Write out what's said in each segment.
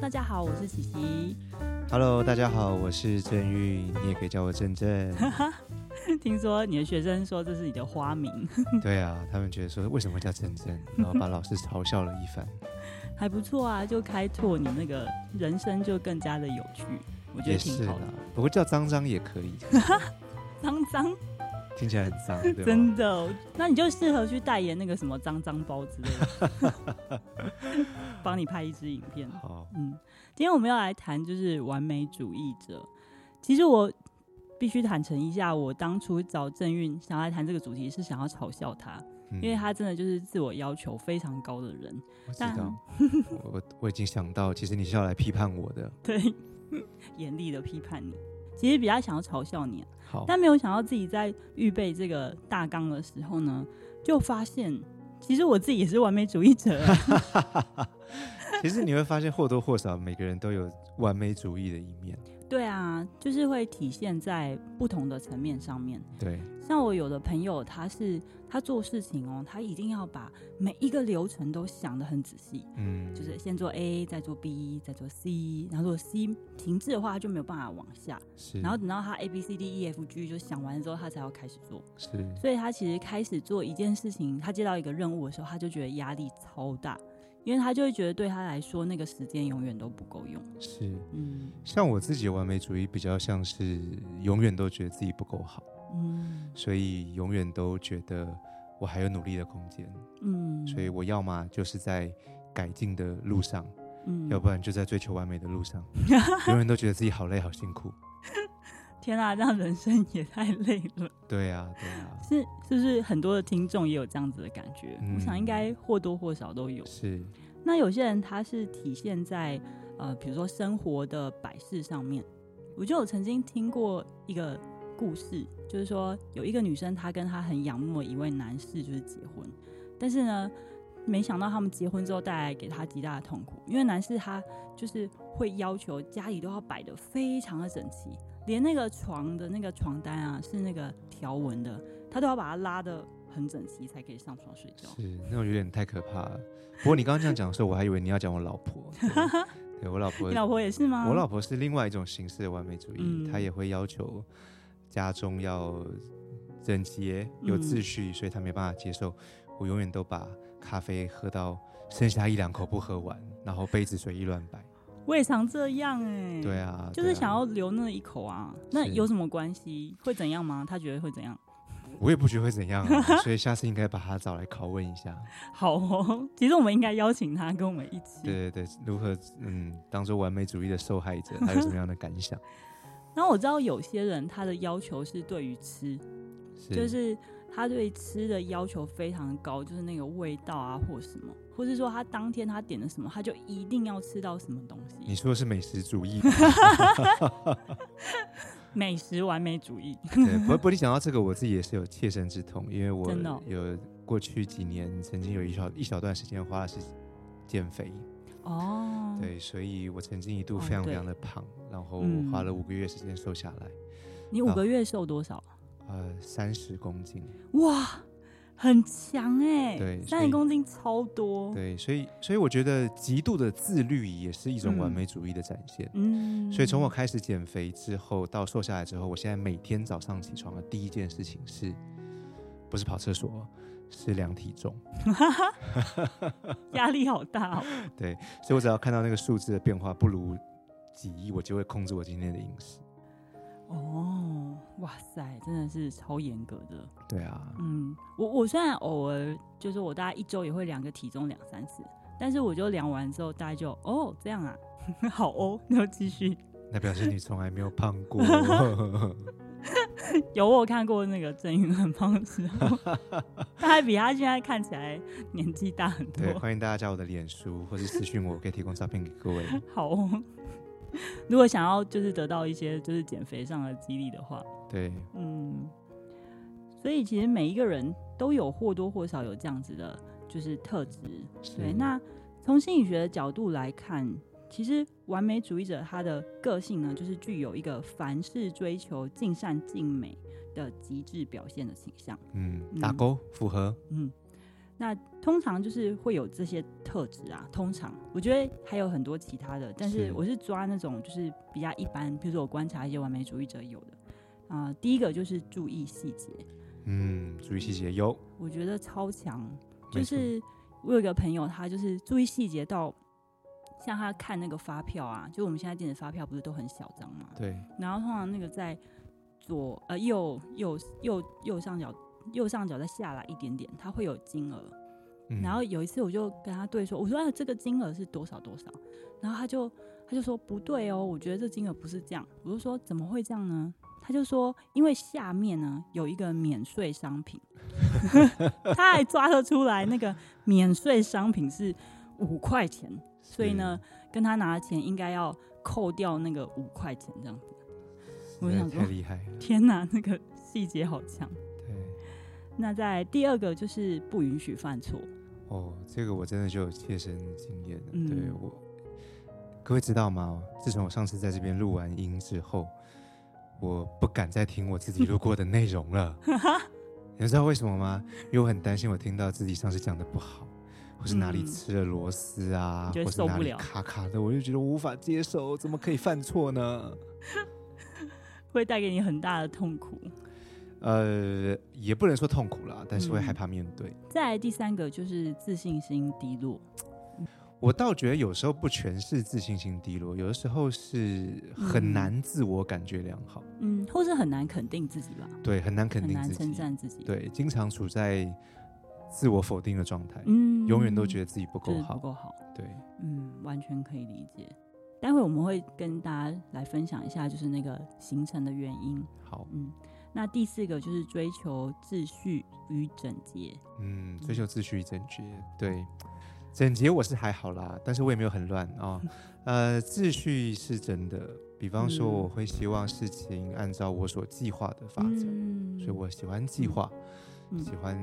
大家好，我是琪琪。Hello，大家好，我是郑玉，你也可以叫我郑郑。听说你的学生说这是你的花名。对啊，他们觉得说为什么会叫郑郑，然后把老师嘲笑了一番。还不错啊，就开拓你那个人生就更加的有趣，我觉得挺好的。不过叫脏脏也可以。脏脏。听起来很脏，对真的。那你就适合去代言那个什么脏脏包之类的，帮你拍一支影片。好，嗯，今天我们要来谈就是完美主义者。其实我必须坦诚一下，我当初找郑韵想来谈这个主题是想要嘲笑他，嗯、因为他真的就是自我要求非常高的人。我知道，我我已经想到，其实你是要来批判我的，对，严厉的批判你。其实比较想要嘲笑你，好，但没有想到自己在预备这个大纲的时候呢，就发现其实我自己也是完美主义者。其实你会发现或多或少每个人都有完美主义的一面。对啊，就是会体现在不同的层面上面。对，像我有的朋友，他是他做事情哦，他一定要把每一个流程都想得很仔细。嗯，就是先做 A，再做 B，再做 C，然后如果 C 停滞的话，他就没有办法往下。是，然后等到他 A B C D E F G 就想完之后，他才要开始做。是，所以他其实开始做一件事情，他接到一个任务的时候，他就觉得压力超大。因为他就会觉得对他来说，那个时间永远都不够用。是，嗯，像我自己完美主义比较像是永远都觉得自己不够好，嗯，所以永远都觉得我还有努力的空间，嗯，所以我要么就是在改进的路上，嗯，要不然就在追求完美的路上，永远都觉得自己好累好辛苦。天啊，这样人生也太累了。对啊，对啊，是是不是很多的听众也有这样子的感觉？嗯，我想应该或多或少都有。是。那有些人他是体现在呃，比如说生活的摆饰上面。我就有曾经听过一个故事，就是说有一个女生，她跟她很仰慕的一位男士就是结婚，但是呢，没想到他们结婚之后带来给她极大的痛苦，因为男士他就是会要求家里都要摆的非常的整齐。连那个床的那个床单啊，是那个条纹的，他都要把它拉的很整齐，才可以上床睡觉。是，那种有点太可怕了。不过你刚刚这样讲的时候，我还以为你要讲我老婆。对，对我老婆，你老婆也是吗？我老婆是另外一种形式的完美主义，嗯、她也会要求家中要整洁、有秩序，嗯、所以他没办法接受我永远都把咖啡喝到剩下一两口不喝完，然后杯子随意乱摆。我也常这样哎、欸，对啊，就是想要留那一口啊，那有什么关系？会怎样吗？他觉得会怎样？我也不觉得会怎样啊，所以下次应该把他找来拷问一下。好哦，其实我们应该邀请他跟我们一起。对对对，如何嗯，当做完美主义的受害者，他有什么样的感想？然后我知道有些人他的要求是对于吃，是就是。他对吃的要求非常高，就是那个味道啊，或什么，或是说他当天他点了什么，他就一定要吃到什么东西。你说的是美食主义？美食完美主义。对，不过你讲到这个，我自己也是有切身之痛，因为我有哦、过去几年曾经有一小一小段时间花的是减肥。哦。对，所以我曾经一度非常非常的胖，哦、然后花了五个月时间瘦下来。你五个月瘦多少？呃，三十公斤，哇，很强哎！对，三十公斤超多。对，所以，所以我觉得极度的自律也是一种完美主义的展现。嗯，所以从我开始减肥之后到瘦下来之后，我现在每天早上起床的第一件事情是，不是跑厕所，是量体重。压力好大哦。对，所以我只要看到那个数字的变化不如几亿，我就会控制我今天的饮食。哦，哇塞，真的是超严格的。对啊，嗯，我我虽然偶尔就是我大概一周也会量个体重两三次，但是我就量完之后大概就哦这样啊，好哦，然后继续。那表示你从来没有胖过。有我看过那个郑云很胖的时候，他还比他现在看起来年纪大很多。对，欢迎大家加我的脸书或是私讯我，可以提供照片给各位。好哦。如果想要就是得到一些就是减肥上的激励的话，对，嗯，所以其实每一个人都有或多或少有这样子的，就是特质。对，那从心理学的角度来看，其实完美主义者他的个性呢，就是具有一个凡事追求尽善尽美的极致表现的倾向。嗯，打勾符合。嗯，那通常就是会有这些特质啊。通常我觉得还有很多其他的，但是我是抓那种就是比较一般，比如说我观察一些完美主义者有的啊、呃。第一个就是注意细节，嗯，注意细节有，我觉得超强。就是我有一个朋友，他就是注意细节到像他看那个发票啊，就我们现在电子发票不是都很小张嘛？对。然后通常那个在左呃右右右右上角。右上角再下来一点点，它会有金额。嗯、然后有一次我就跟他对说：“我说啊，这个金额是多少多少？”然后他就他就说：“不对哦，我觉得这金额不是这样。”我就说：“怎么会这样呢？”他就说：“因为下面呢有一个免税商品，他还抓得出来那个免税商品是五块钱，所以呢跟他拿的钱应该要扣掉那个五块钱这样子。”我想说：“太厉害！天哪，那个细节好强。”对那在第二个就是不允许犯错。哦，这个我真的就有切身经验了。嗯、对我，各位知道吗？自从我上次在这边录完音之后，我不敢再听我自己录过的内容了。你知道为什么吗？因为我很担心我听到自己上次讲的不好，或是哪里吃了螺丝啊，嗯、或是哪里卡卡的，我就觉得我无法接受，怎么可以犯错呢？会带给你很大的痛苦。呃，也不能说痛苦啦，但是会害怕面对。嗯、再来第三个就是自信心低落。我倒觉得有时候不全是自信心低落，有的时候是很难自我感觉良好，嗯，或是很难肯定自己吧。对，很难肯定自己，称赞自己。对，经常处在自我否定的状态，嗯，永远都觉得自己不够好，不够好。对，嗯，完全可以理解。待会我们会跟大家来分享一下，就是那个形成的原因。好，嗯。那第四个就是追求秩序与整洁。嗯，追求秩序与整洁，对，整洁我是还好啦，但是我也没有很乱啊、哦。呃，秩序是真的，比方说我会希望事情按照我所计划的发展，嗯、所以我喜欢计划，嗯、喜欢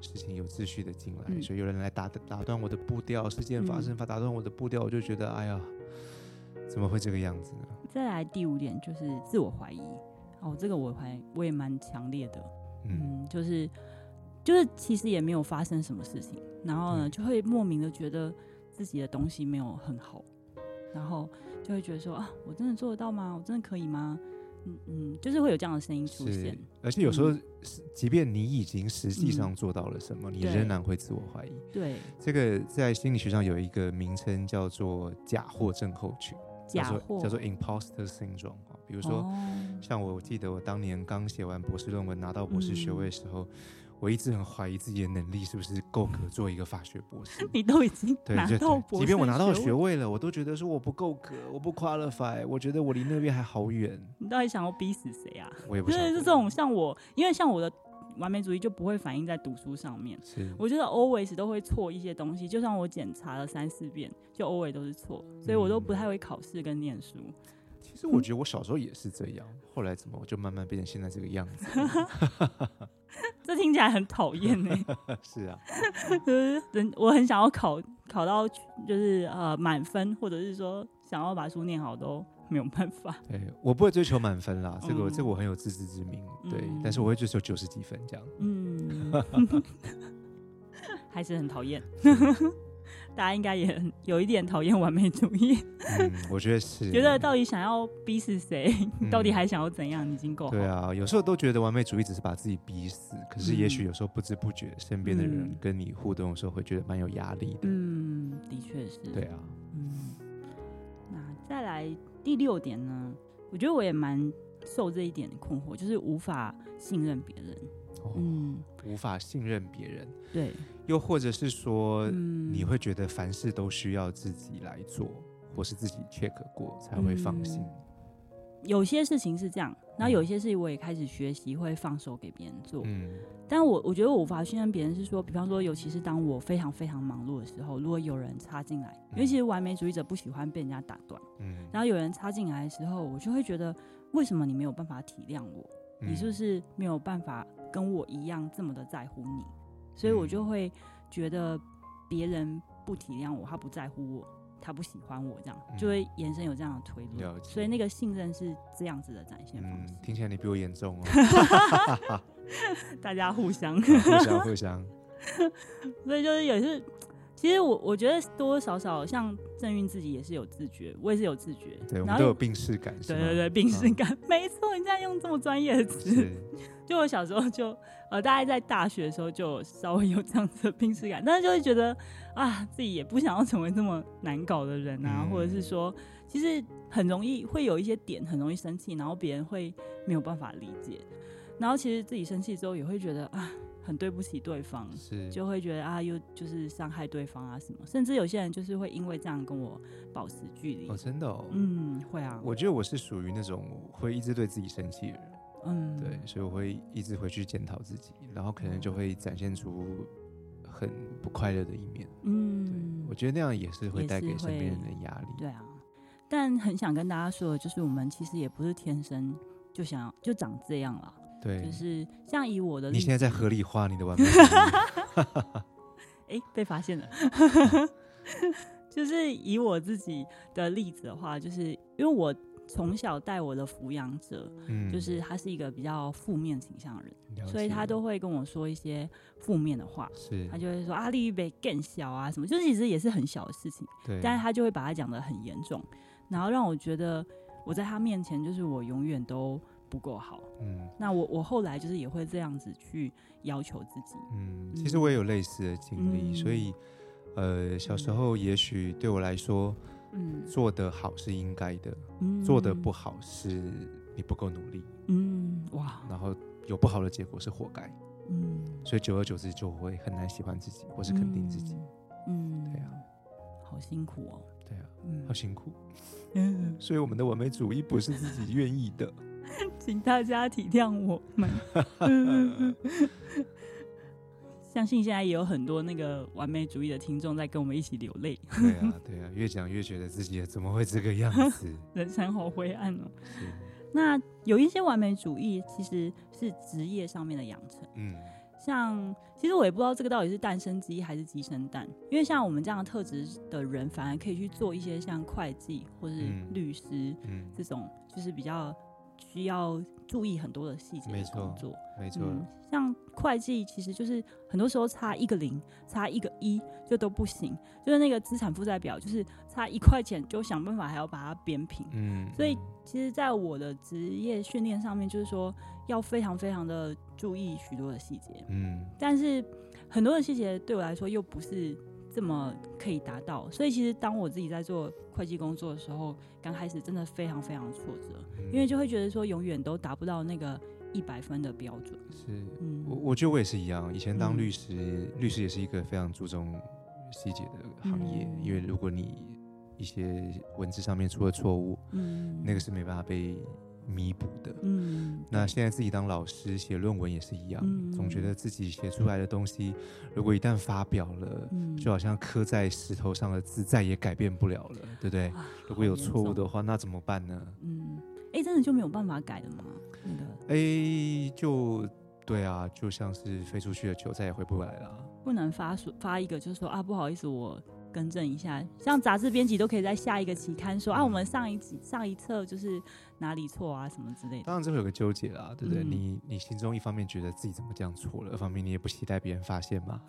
事情有秩序的进来。嗯、所以有人来打打断我的步调，事件发生法打断我的步调，我就觉得哎呀，怎么会这个样子呢？再来第五点就是自我怀疑。哦，这个我还我也蛮强烈的，嗯，嗯，就是就是其实也没有发生什么事情，然后呢，就会莫名的觉得自己的东西没有很好，然后就会觉得说啊，我真的做得到吗？我真的可以吗？嗯嗯，就是会有这样的声音出现，而且有时候，嗯、即便你已经实际上做到了什么，嗯、你仍然会自我怀疑。对，这个在心理学上有一个名称叫做假货症候群。假货。叫做 imposter syndrome 啊，比如说，像我记得我当年刚写完博士论文拿到博士学位的时候，我一直很怀疑自己的能力是不是够格做一个法学博士。你都已经拿到博士，即便我拿到学位了，我都觉得说我不够格，我不 qualify，我觉得我离那边还好远。你到底想要逼死谁啊？我也不 就。是这种像我，因为像我的。完美主义就不会反映在读书上面。是，我觉得 always 都会错一些东西，就算我检查了三四遍，就 always 都是错，所以我都不太会考试跟念书。其实我觉得我小时候也是这样，嗯、后来怎么我就慢慢变成现在这个样子？这听起来很讨厌呢。是啊，就是人我很想要考考到就是呃满分，或者是说想要把书念好都。没有办法，对，我不会追求满分啦，这个、嗯、这个我很有自知之明，对，嗯、但是我会追求九十几分这样，嗯，还是很讨厌，大家应该也很有一点讨厌完美主义，嗯，我觉得是，觉得到底想要逼死谁，嗯、到底还想要怎样，已经够好，对啊，有时候都觉得完美主义只是把自己逼死，可是也许有时候不知不觉，身边的人跟你互动的时候会觉得蛮有压力的，嗯，的确是，对啊，嗯，那再来。第六点呢，我觉得我也蛮受这一点的困惑，就是无法信任别人。哦、嗯，无法信任别人。对，又或者是说，嗯、你会觉得凡事都需要自己来做，或是自己 check 过才会放心。嗯有些事情是这样，然后有些事情我也开始学习会放手给别人做。嗯，但我我觉得我无法信任别人，是说，比方说，尤其是当我非常非常忙碌的时候，如果有人插进来，因为其实完美主义者不喜欢被人家打断。嗯，然后有人插进来的时候，我就会觉得，为什么你没有办法体谅我？你是不是没有办法跟我一样这么的在乎你？所以我就会觉得别人不体谅我，他不在乎我。他不喜欢我，这样就会延伸有这样的推论，嗯、所以那个信任是这样子的展现方式。嗯，听起来你比我严重哦。大家互相，互相互相。所以就是也是，其实我我觉得多多少少像郑运自己也是有自觉，我也是有自觉，对，我们都有病识感，对对对，病识感，没错，你这样用这么专业的词，就我小时候就呃，大概在大学的时候就稍微有这样子的病识感，但是就会觉得啊，自己也不想要成为这么难搞的人啊，嗯、或者是说，其实很容易会有一些点很容易生气，然后别人会没有办法理解，然后其实自己生气之后也会觉得啊。很对不起对方，是就会觉得啊，又就是伤害对方啊什么，甚至有些人就是会因为这样跟我保持距离。哦，真的哦，嗯，会啊。我觉得我是属于那种会一直对自己生气的人，嗯，对，所以我会一直回去检讨自己，然后可能就会展现出很不快乐的一面。嗯，对，我觉得那样也是会带给身边人的压力。对啊，但很想跟大家说的就是，我们其实也不是天生就想要就长这样了。对，就是像以我的，你现在在合理化你的完美主义。哎，被发现了。就是以我自己的例子的话，就是因为我从小带我的抚养者，嗯，就是他是一个比较负面倾向的人，所以他都会跟我说一些负面的话。是，他就会说啊，利益更小啊，什么，就是其实也是很小的事情，对，但是他就会把它讲的很严重，然后让我觉得我在他面前，就是我永远都。不够好，嗯，那我我后来就是也会这样子去要求自己，嗯，其实我也有类似的经历，嗯、所以，呃，小时候也许对我来说，嗯，做得好是应该的，嗯，做得不好是你不够努力，嗯，哇，然后有不好的结果是活该，嗯，所以久而久之就会很难喜欢自己或是肯定自己，嗯，对啊，好辛苦哦，对啊，嗯，好辛苦，嗯，所以我们的完美主义不是自己愿意的。请大家体谅我们。相信现在也有很多那个完美主义的听众在跟我们一起流泪。对啊，对啊，越讲越觉得自己怎么会这个样子？人生好灰暗哦。那有一些完美主义其实是职业上面的养成。嗯。像其实我也不知道这个到底是蛋生鸡还是鸡生蛋，因为像我们这样的特质的人，反而可以去做一些像会计或是律师，嗯，这种就是比较。需要注意很多的细节的工作，没错、嗯。像会计，其实就是很多时候差一个零，差一个一就都不行。就是那个资产负债表，就是差一块钱就想办法还要把它扁平。嗯，所以其实，在我的职业训练上面，就是说要非常非常的注意许多的细节。嗯，但是很多的细节对我来说又不是。这么可以达到，所以其实当我自己在做会计工作的时候，刚开始真的非常非常挫折，嗯、因为就会觉得说永远都达不到那个一百分的标准。是，嗯、我我觉得我也是一样。以前当律师，嗯、律师也是一个非常注重细节的行业，嗯、因为如果你一些文字上面出了错误，嗯，那个是没办法被。弥补的，嗯，那现在自己当老师写论文也是一样，嗯、总觉得自己写出来的东西，如果一旦发表了，嗯、就好像刻在石头上的字再也改变不了了，对不对？啊、如果有错误的话，那怎么办呢？嗯，哎，真的就没有办法改了吗？那个，哎，就对啊，就像是飞出去的球再也回不来了，不能发发一个，就是说啊，不好意思，我。更正一下，像杂志编辑都可以在下一个期刊说、嗯、啊，我们上一集上一册就是哪里错啊，什么之类的。当然这会有个纠结啦，对不对？嗯、你你心中一方面觉得自己怎么这样错了，二方面你也不期待别人发现嘛，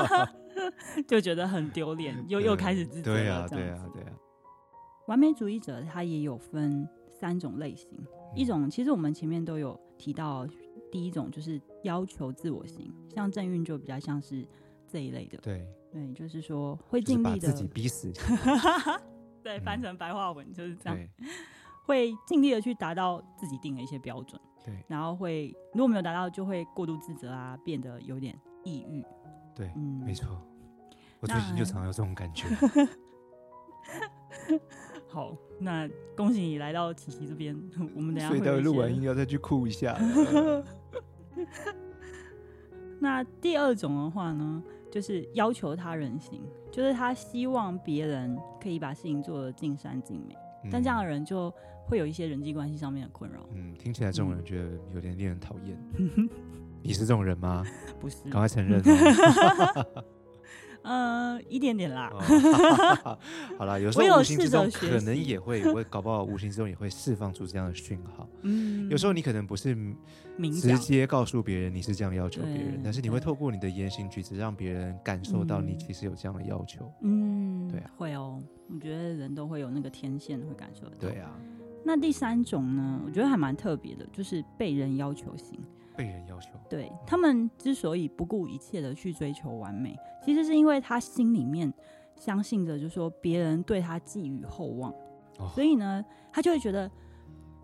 就觉得很丢脸，又又开始自责。对啊，对啊，对啊。完美主义者他也有分三种类型，嗯、一种其实我们前面都有提到，第一种就是要求自我型，像郑运就比较像是这一类的。对。对，就是说会尽力的自己逼死。对，翻成白话文就是这样，嗯、会尽力的去达到自己定的一些标准。对，然后会如果没有达到，就会过度自责啊，变得有点抑郁。对，嗯，没错。我最近就常有这种感觉。好，那恭喜你来到琪琪这边。我们等下会所以待会录完音要再去哭一下。那第二种的话呢？就是要求他人行，就是他希望别人可以把事情做得尽善尽美，嗯、但这样的人就会有一些人际关系上面的困扰。嗯，听起来这种人觉得有点令人讨厌。嗯、你是这种人吗？不是，赶快承认。呃，一点点啦。哦、好啦，有时候无形之中可能也会，我搞不好无形之中也会释放出这样的讯号。嗯，有时候你可能不是直接告诉别人你是这样要求别人，但是你会透过你的言行举止让别人感受到你其实有这样的要求。嗯，对啊，会哦。我觉得人都会有那个天线会感受到。对啊。那第三种呢？我觉得还蛮特别的，就是被人要求型。被人要求，对，他们之所以不顾一切的去追求完美，其实是因为他心里面相信着，就是说别人对他寄予厚望，哦，所以呢，他就会觉得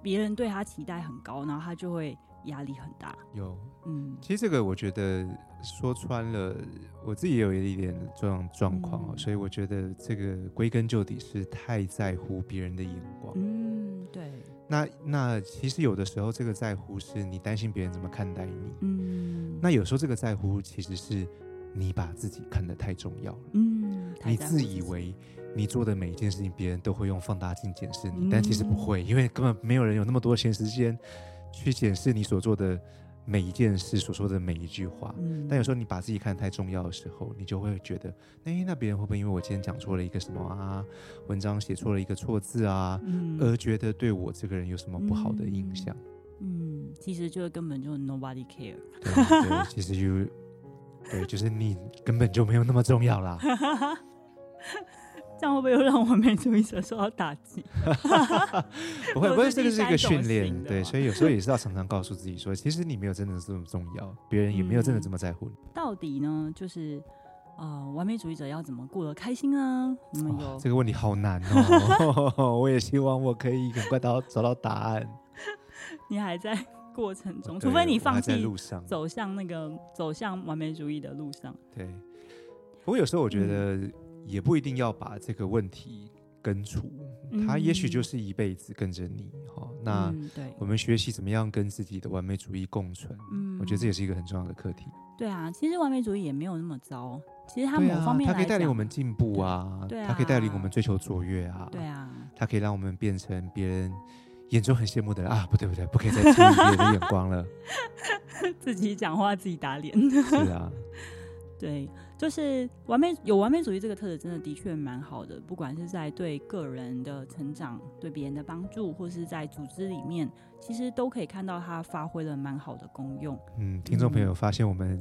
别人对他期待很高，然后他就会压力很大。有，嗯，其实这个我觉得说穿了，我自己也有一点这种状况，嗯，所以我觉得这个归根究底是太在乎别人的眼光。嗯，对。那那其实有的时候，这个在乎是你担心别人怎么看待你。嗯。那有时候这个在乎其实是你把自己看得太重要了。嗯。你自以为你做的每一件事情，别人都会用放大镜检视你，嗯，但其实不会，因为根本没有人有那么多闲时间去检视你所做的。每一件事所说的每一句话，嗯，但有时候你把自己看得太重要的时候，你就会觉得，哎，那别人会不会因为我今天讲错了一个什么啊，文章写错了一个错字啊，嗯，而觉得对我这个人有什么不好的印象？嗯，嗯，其实就根本就 nobody care。对，对，其实就对，就是你根本就没有那么重要啦。这样会不会又让完美主义者受到打击？不会，不会，这个是一个训练，对，所以有时候也是要常常告诉自己说，其实你没有真的这么重要，别人也没有真的这么在乎你。嗯、到底呢，就是呃，完美主义者要怎么过得开心啊？我们有这个问题好难哦，我也希望我可以很快到找到答案。你还在过程中，除非你放弃走向那个走向完美主义的路上。对，不过有时候我觉得、嗯。也不一定要把这个问题根除，他也许就是一辈子跟着你哈、嗯。那我们学习怎么样跟自己的完美主义共存，嗯，我觉得这也是一个很重要的课题。对啊，其实完美主义也没有那么糟，其实他某方面、啊、他可以带领我们进步啊，对，他可以带领我们追求卓越啊，对啊，他可以让我们变成别人眼中很羡慕的人啊，不对不对，不可以再注意别人的眼光了，自己讲话自己打脸，是啊，对。就是完美有完美主义这个特质，真的的确蛮好的。不管是在对个人的成长、对别人的帮助，或是在组织里面，其实都可以看到它发挥了蛮好的功用。嗯，听众朋友发现我们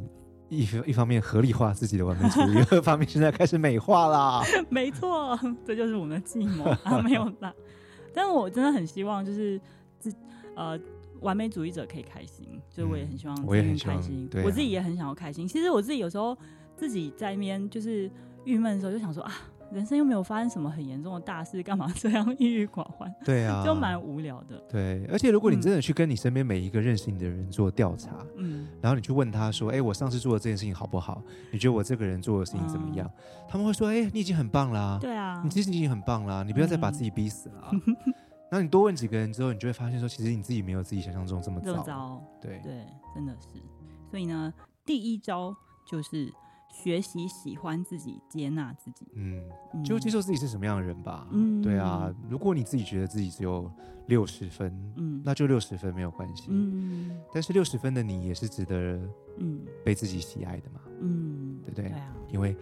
一一方面合理化自己的完美主义，另一方面现在开始美化啦。没错，这就是我们的计谋啊，没有啦。但我真的很希望，就是自呃完美主义者可以开心，所以我也很希望我也很开心，我自己也很想要开心。其实我自己有时候。自己在那边就是郁闷的时候，就想说啊，人生又没有发生什么很严重的大事，干嘛这样郁郁寡欢？对啊，就蛮无聊的。对，而且如果你真的去跟你身边每一个认识你的人做调查，嗯，然后你去问他说，哎、欸，我上次做的这件事情好不好？你觉得我这个人做的事情怎么样？嗯、他们会说，哎、欸，你已经很棒啦。对啊，你其实已经很棒啦，你不要再把自己逼死了。然 后你多问几个人之后，你就会发现说，其实你自己没有自己想象中这么糟。糟。对对，真的是。所以呢，第一招就是。学习喜欢自己，接纳自己，嗯，就接受自己是什么样的人吧。嗯，对啊，如果你自己觉得自己只有六十分，嗯，那就六十分没有关系。嗯，但是六十分的你也是值得，嗯，被自己喜爱的嘛。嗯，对不对？对啊，因为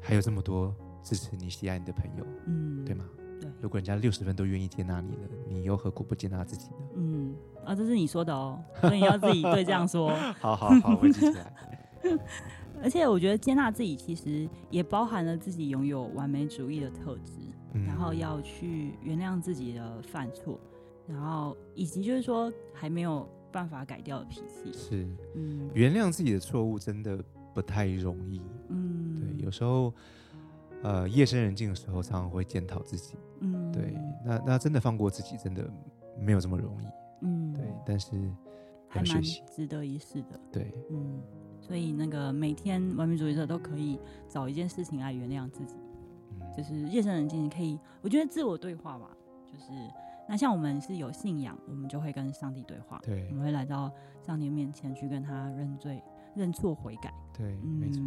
还有这么多支持你、喜爱你的朋友，嗯，对吗？对。如果人家六十分都愿意接纳你了，你又何苦不接纳自己呢？嗯，啊，这是你说的哦，所以你要自己对这样说。好好好，我记起来。而且我觉得接纳自己，其实也包含了自己拥有完美主义的特质，嗯，然后要去原谅自己的犯错，然后以及就是说还没有办法改掉的脾气。是，嗯，原谅自己的错误真的不太容易。嗯，对，有时候，呃，夜深人静的时候，常常会检讨自己。嗯，对，那那真的放过自己，真的没有这么容易。嗯，对，但是还蛮值得一试的。对，嗯。所以，那个每天完美主义者都可以找一件事情来原谅自己，嗯，就是夜深人静可以，我觉得自我对话吧，就是那像我们是有信仰，我们就会跟上帝对话，对，我们会来到上帝面前去跟他认罪、认错、悔改，对，嗯，没错。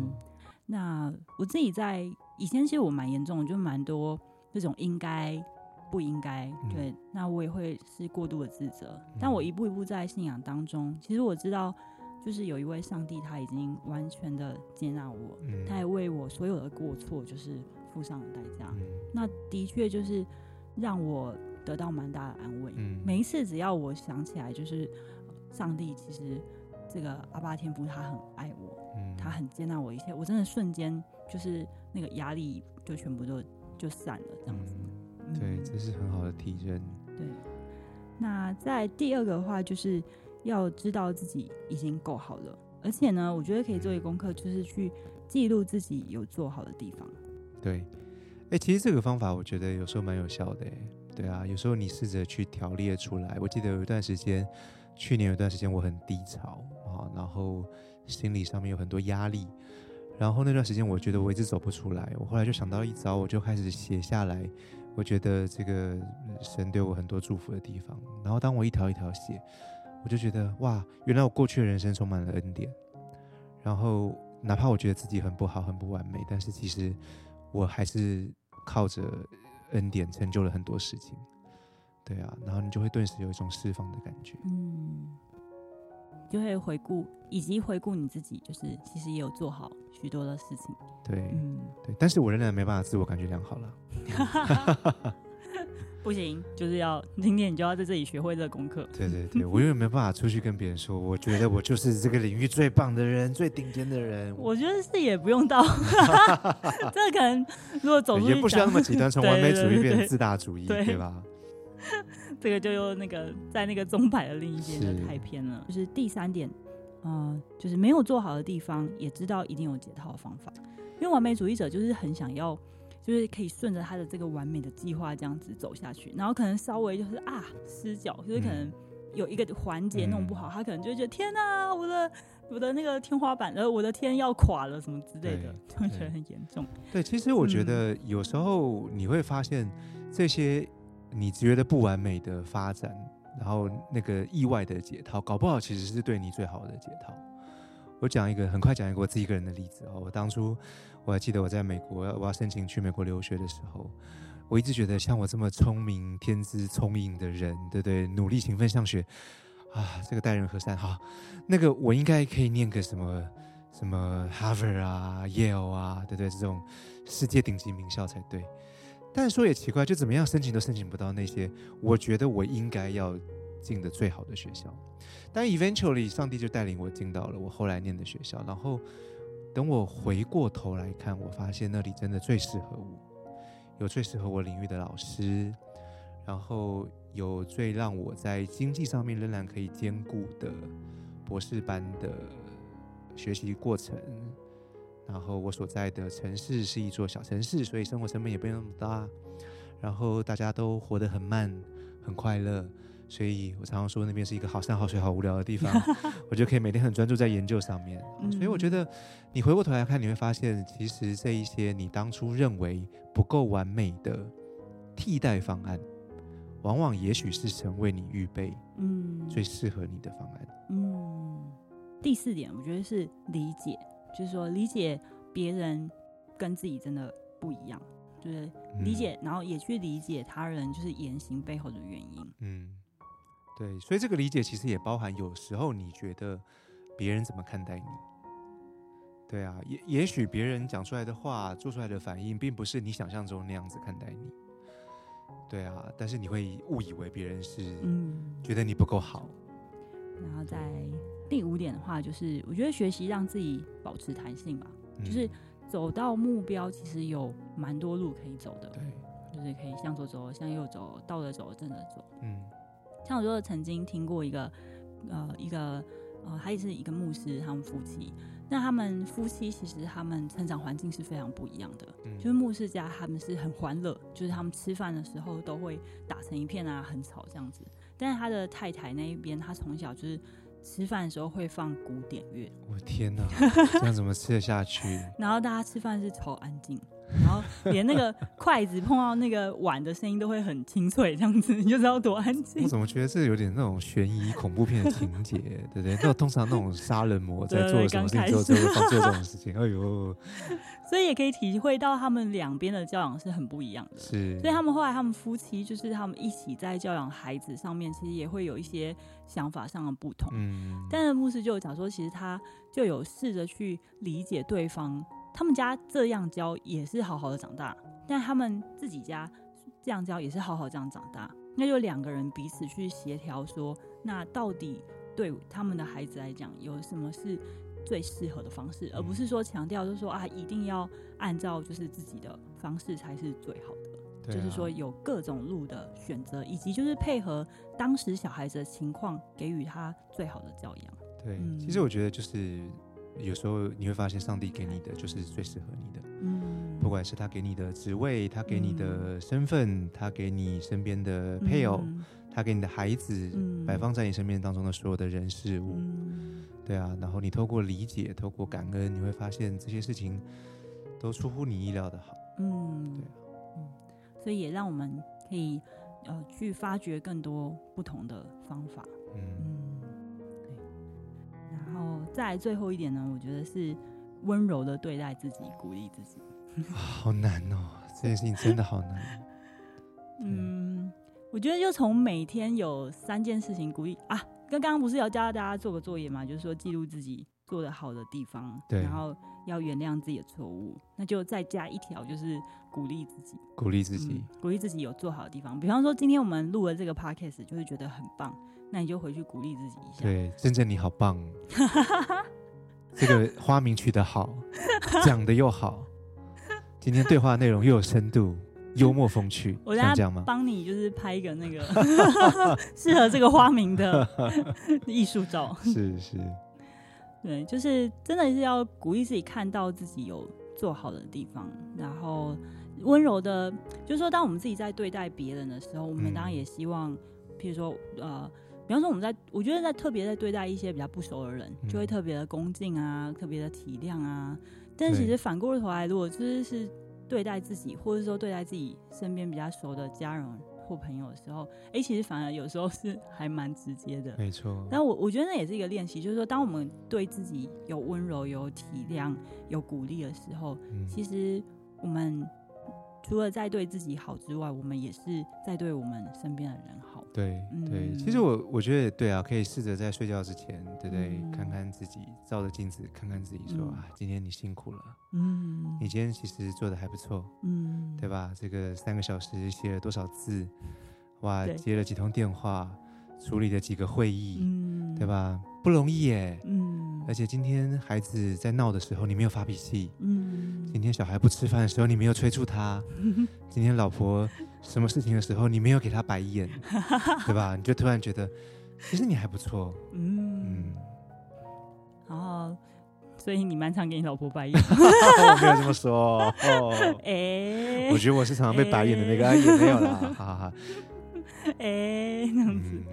那我自己在以前其实我蛮严重的，就蛮多这种应该不应该，对，那我也会是过度的自责，但我一步一步在信仰当中，其实我知道。就是有一位上帝，他已经完全的接纳我，嗯，他也为我所有的过错就是付上了代价。嗯，那的确就是让我得到蛮大的安慰。嗯，每一次只要我想起来，就是上帝其实这个阿爸天父他很爱我，嗯，他很接纳我一切，我真的瞬间就是那个压力就全部都就散了这样子。嗯，对，这是很好的提升。对。那在第二个的话，就是要知道自己已经够好了，而且呢，我觉得可以做一个功课，就是去记录自己有做好的地方。对，哎、欸，其实这个方法我觉得有时候蛮有效的，哎，对啊，有时候你试着去条列出来。我记得有一段时间，去年有一段时间我很低潮啊，然后心理上面有很多压力，然后那段时间我觉得我一直走不出来，我后来就想到一招，我就开始写下来。我觉得这个神对我很多祝福的地方，然后当我一条一条写，我就觉得哇，原来我过去的人生充满了恩典。然后哪怕我觉得自己很不好、很不完美，但是其实我还是靠着恩典成就了很多事情。对啊，然后你就会顿时有一种释放的感觉。嗯。就会回顾，以及回顾你自己，就是其实也有做好许多的事情。对，嗯，对，但是我仍然没办法自我感觉良好了。不行，就是要今天你就要在这里学会这个功课。对对对，我永远没办法出去跟别人说，我觉得我就是这个领域最棒的人，最顶尖的人。我觉得是也不用到，这可能如果走出去也不需要那么极端，从完美主义变成自大主义，对吧？这个就又那个在那个钟摆的另一边就太偏了。就是第三点，呃，就是没有做好的地方，也知道一定有解套的方法。因为完美主义者就是很想要，就是可以顺着他的这个完美的计划这样子走下去，然后可能稍微就是啊失脚，就是可能有一个环节弄不好，嗯、他可能就会觉得天哪，我的我的那个天花板，呃，我的天要垮了什么之类的，就会觉得很严重。对，其实我觉得有时候你会发现这些。你觉得不完美的发展，然后那个意外的解套，搞不好其实是对你最好的解套。我讲一个，很快讲一个我自己个人的例子哦。我当初我还记得我在美国，我要申请去美国留学的时候，我一直觉得像我这么聪明、天资聪颖的人，对不对？努力勤奋上学啊，这个待人和善哈，那个我应该可以念个什么什么 Harvard 啊、Yale 啊，对不对？这种世界顶级名校才对。但说也奇怪，就怎么样申请都申请不到那些我觉得我应该要进的最好的学校。但 eventually 上帝就带领我进到了我后来念的学校。然后等我回过头来看，我发现那里真的最适合我，有最适合我领域的老师，然后有最让我在经济上面仍然可以兼顾的博士班的学习过程。然后我所在的城市是一座小城市，所以生活成本也不用那么大。然后大家都活得很慢，很快乐，所以我常常说那边是一个好山好水好无聊的地方，我就可以每天很专注在研究上面。所以我觉得你回过头来看，你会发现，其实这一些你当初认为不够完美的替代方案，往往也许是神为你预备，嗯，最适合你的方案。嗯，第四点，我觉得是理解。就是说，理解别人跟自己真的不一样，就是理解，嗯、然后也去理解他人就是言行背后的原因。嗯，对，所以这个理解其实也包含有时候你觉得别人怎么看待你。对啊，也也许别人讲出来的话、做出来的反应，并不是你想象中那样子看待你。对啊，但是你会误以为别人是嗯觉得你不够好，然后再。第五点的话，就是我觉得学习让自己保持弹性吧，嗯、就是走到目标，其实有蛮多路可以走的，对，就是可以向左走，向右走，倒着走，正着走。嗯，像我说曾经听过一个，呃，一个呃，他也是一个牧师，他们夫妻，那他们夫妻其实他们成长环境是非常不一样的，嗯、就是牧师家他们是很欢乐，就是他们吃饭的时候都会打成一片啊，很吵这样子，但是他的太太那一边，他从小就是。吃饭的时候会放古典乐，我天哪，这样怎么吃得下去？然后大家吃饭是超安静，然后连那个筷子碰到那个碗的声音都会很清脆，这样子你就知道多安静。我怎么觉得这有点那种悬疑恐怖片的情节，对不对？那通常那种杀人魔在做什么事情之后就会放做这种事情，哎呦！所以也可以体会到他们两边的教养是很不一样的。是，所以他们后来他们夫妻就是他们一起在教养孩子上面，其实也会有一些想法上的不同。嗯，但是牧师就有讲说，其实他就有试着去理解对方。他们家这样教也是好好的长大，但他们自己家这样教也是好好这样长大。那就两个人彼此去协调，说那到底对他们的孩子来讲有什么是最适合的方式，而不是说强调就是说啊一定要按照就是自己的方式才是最好的，就是说有各种路的选择，以及就是配合当时小孩子的情况，给予他最好的教养。对，其实我觉得就是。有时候你会发现，上帝给你的就是最适合你的。嗯，不管是他给你的职位，他给你的身份，嗯、他给你身边的配偶，嗯、他给你的孩子，嗯、摆放在你身边当中的所有的人事物，嗯、对啊。然后你透过理解，透过感恩，你会发现这些事情都出乎你意料的好。嗯，对啊。嗯，所以也让我们可以呃去发掘更多不同的方法。嗯。嗯再最后一点呢，我觉得是温柔的对待自己，鼓励自己。好难哦，这件事情真的好难。嗯，我觉得就从每天有三件事情鼓励啊，跟刚刚不是有教大家做个作业嘛，就是说记录自己做的好的地方，对，然后要原谅自己的错误，那就再加一条，就是鼓励自己，鼓励自己，嗯，鼓励自己有做好的地方。比方说，今天我们录了这个 podcast，就是觉得很棒。那你就回去鼓励自己一下。对，真正你好棒，这个花名取得好，讲的又好，今天对话内容又有深度，幽默风趣，我这样吗？帮你就是拍一个那个 适合这个花名的 艺术照。是是，对，就是真的是要鼓励自己，看到自己有做好的地方，然后温柔的，就是说，当我们自己在对待别人的时候，我们当然也希望，譬如说，呃。比方说，我们在我觉得在特别在对待一些比较不熟的人，就会特别的恭敬啊，特别的体谅啊。但是其实反过头来，如果就是是对待自己，或者说对待自己身边比较熟的家人或朋友的时候，哎、欸，其实反而有时候是 还蛮直接的。没错。但我我觉得那也是一个练习，就是说，当我们对自己有温柔、有体谅、有鼓励的时候，嗯、其实我们。除了在对自己好之外，我们也是在对我们身边的人好。对对，嗯、其实我我觉得对啊，可以试着在睡觉之前，对不对？嗯、看看自己，照着镜子看看自己说，啊，今天你辛苦了。嗯，你今天其实做的还不错。嗯，对吧？这个三个小时写了多少字？哇，接了几通电话，处理了几个会议，嗯，对吧？不容易耶。嗯。而且今天孩子在闹的时候，你没有发脾气。嗯。今天小孩不吃饭的时候，你没有催促他。嗯。今天老婆什么事情的时候，你没有给他白眼，对吧？你就突然觉得，其实你还不错。嗯。嗯。然后，所以你蛮常给你老婆白眼。我 没有这么说。哦。哎、欸。我觉得我是常常被白眼的那个，欸、也没有啦。哈哈哈。哎、欸，那样子。嗯、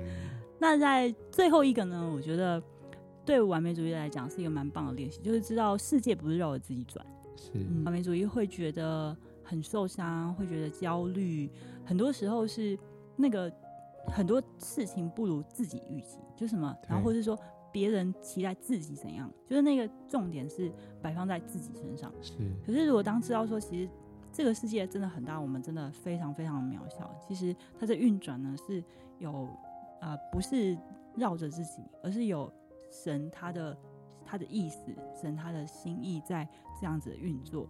那在最后一个呢？我觉得。对完美主义来讲是一个蛮棒的练习，就是知道世界不是绕着自己转。是、嗯、完美主义会觉得很受伤，会觉得焦虑，很多时候是那个很多事情不如自己预期，就什么，然后或是说别人期待自己怎样，就是那个重点是摆放在自己身上。是。可是如果当知道说，其实这个世界真的很大，我们真的非常非常渺小，其实它的运转呢是有啊、呃，不是绕着自己，而是有。神他的他的意思，神他的心意在这样子运作，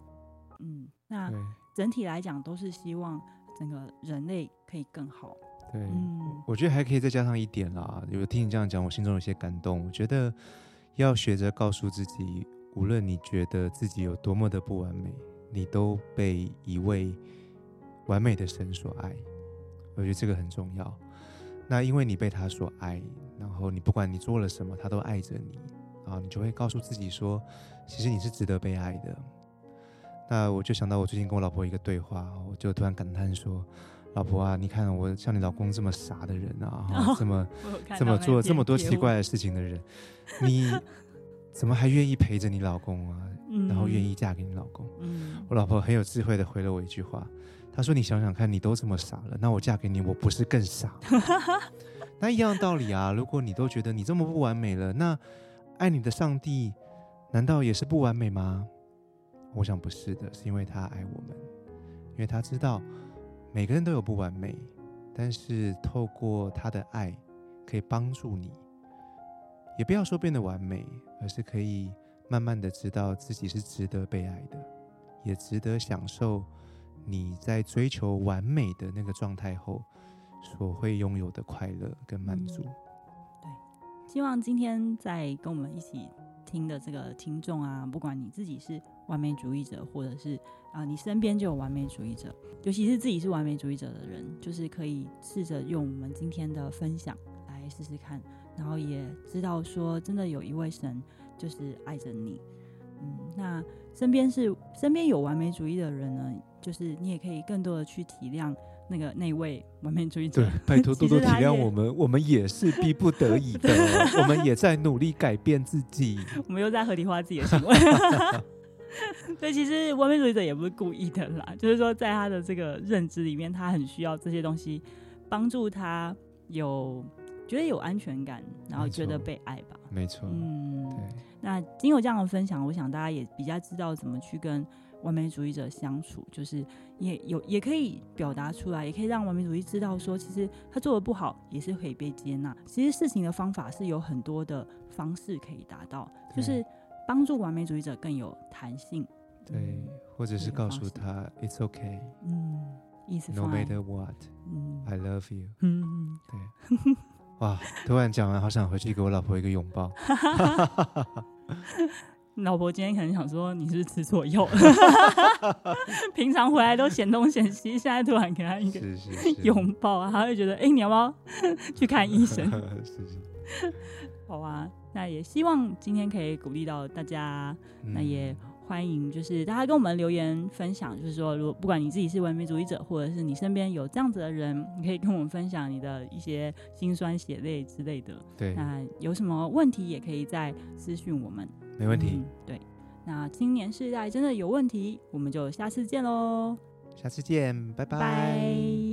嗯，那整体来讲都是希望整个人类可以更好。对，嗯，我觉得还可以再加上一点啦。有听你这样讲，我心中有些感动。我觉得要学着告诉自己，无论你觉得自己有多么的不完美，你都被一位完美的神所爱。我觉得这个很重要。那因为你被他所爱。然后你不管你做了什么，他都爱着你，然后你就会告诉自己说，其实你是值得被爱的。那我就想到我最近跟我老婆一个对话，我就突然感叹说，老婆啊，你看我像你老公这么傻的人啊，哦、这么这么做这么多奇怪的事情的人，你 怎么还愿意陪着你老公啊？嗯、然后愿意嫁给你老公？嗯，我老婆很有智慧的回了我一句话，她说：“你想想看，你都这么傻了，那我嫁给你，我不是更傻？那一样道理啊。如果你都觉得你这么不完美了，那爱你的上帝难道也是不完美吗？我想不是的，是因为他爱我们，因为他知道每个人都有不完美，但是透过他的爱，可以帮助你。”也不要说变得完美，而是可以慢慢的知道自己是值得被爱的，也值得享受你在追求完美的那个状态后所会拥有的快乐跟满足。对，希望今天在跟我们一起听的这个听众啊，不管你自己是完美主义者，或者是啊你身边就有完美主义者，尤其是自己是完美主义者的人，就是可以试着用我们今天的分享来试试看。然后也知道说，真的有一位神就是爱着你，嗯，那身边是身边有完美主义的人呢，就是你也可以更多的去体谅那个那位完美主义者。对，拜托 多多体谅我们，我们也是逼不得已的，我们也在努力改变自己。我们又在合理化自己的行为。所以其实完美主义者也不是故意的啦，就是说在他的这个认知里面，他很需要这些东西帮助他有。觉得有安全感，然后觉得被爱吧。没错，嗯，对。那经有这样的分享，我想大家也比较知道怎么去跟完美主义者相处，就是也有也可以表达出来，也可以让完美主义知道说，其实他做的不好也是可以被接纳。其实事情的方法是有很多的方式可以达到，就是帮助完美主义者更有弹性。对，嗯、或者是告诉他 It's okay，嗯，It's No matter what，嗯，I love you，嗯，对。哇！突然讲完，好想回去给我老婆一个拥抱。老婆今天可能想说，你是不是吃错药？平常回来都嫌东嫌西，现在突然给他一个拥抱啊，他会觉得，哎、欸，你要不要去看医生？是 是。好啊，那也希望今天可以鼓励到大家，嗯、那也。欢迎，就是大家跟我们留言分享，就是说，如果不管你自己是文明主义者，或者是你身边有这样子的人，你可以跟我们分享你的一些心酸血泪之类的。对，那有什么问题也可以再私讯我们。没问题。嗯，对，那青年世代真的有问题，我们就下次见喽。下次见，拜拜。拜。